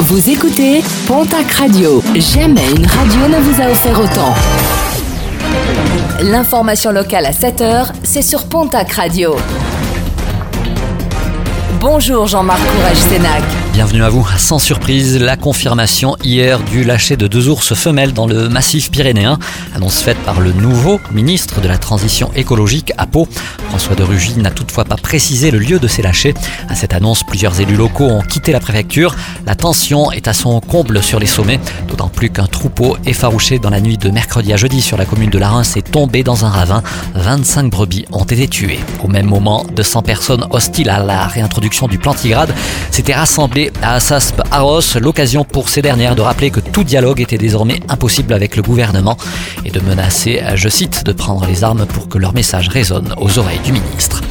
Vous écoutez Pontac Radio. Jamais une radio ne vous a offert autant. L'information locale à 7h, c'est sur Pontac Radio. Bonjour Jean-Marc Courage Sénac. Bienvenue à vous. Sans surprise, la confirmation hier du lâcher de deux ours femelles dans le massif pyrénéen. Annonce faite par le nouveau ministre de la Transition écologique à Pau. François de Rugy n'a toutefois pas précisé le lieu de ces lâchers. À cette annonce, plusieurs élus locaux ont quitté la préfecture. La tension est à son comble sur les sommets, plus qu'un troupeau effarouché dans la nuit de mercredi à jeudi sur la commune de Larins est tombé dans un ravin. 25 brebis ont été tuées. Au même moment, 200 personnes hostiles à la réintroduction du plantigrade s'étaient rassemblées à Assasp Arros, l'occasion pour ces dernières de rappeler que tout dialogue était désormais impossible avec le gouvernement et de menacer, je cite, de prendre les armes pour que leur message résonne aux oreilles du ministre.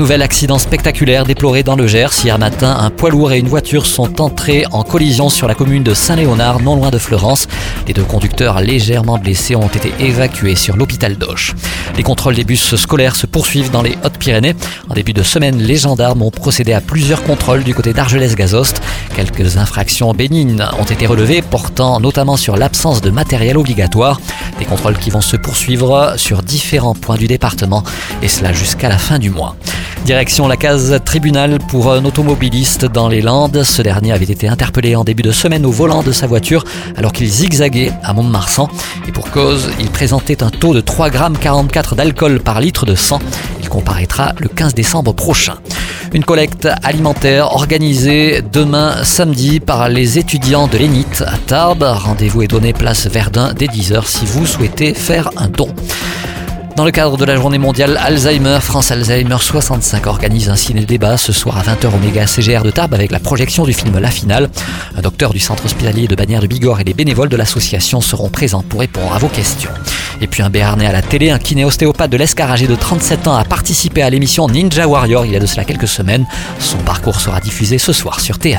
Nouvel accident spectaculaire déploré dans le Gers. Hier matin, un poids lourd et une voiture sont entrés en collision sur la commune de Saint-Léonard, non loin de Florence. Les deux conducteurs légèrement blessés ont été évacués sur l'hôpital d'Auch. Les contrôles des bus scolaires se poursuivent dans les Hautes-Pyrénées. En début de semaine, les gendarmes ont procédé à plusieurs contrôles du côté d'Argelès-Gazost. Quelques infractions bénignes ont été relevées, portant notamment sur l'absence de matériel obligatoire. Des contrôles qui vont se poursuivre sur différents points du département, et cela jusqu'à la fin du mois. Direction la case tribunal pour un automobiliste dans les Landes. Ce dernier avait été interpellé en début de semaine au volant de sa voiture alors qu'il zigzaguait à Mont-de-Marsan. Et pour cause, il présentait un taux de 3,44 g d'alcool par litre de sang. Il comparaîtra le 15 décembre prochain. Une collecte alimentaire organisée demain samedi par les étudiants de l'ENIT à Tarbes. Rendez-vous est donné place Verdun dès 10h si vous souhaitez faire un don. Dans le cadre de la journée mondiale Alzheimer, France Alzheimer 65 organise un ciné-débat ce soir à 20h au méga CGR de Tarbes avec la projection du film La Finale. Un docteur du centre hospitalier de Bagnères de Bigorre et les bénévoles de l'association seront présents pour répondre à vos questions. Et puis un Béarnais à la télé, un kiné-ostéopathe de l'Escaragé de 37 ans a participé à l'émission Ninja Warrior il y a de cela quelques semaines. Son parcours sera diffusé ce soir sur TF1.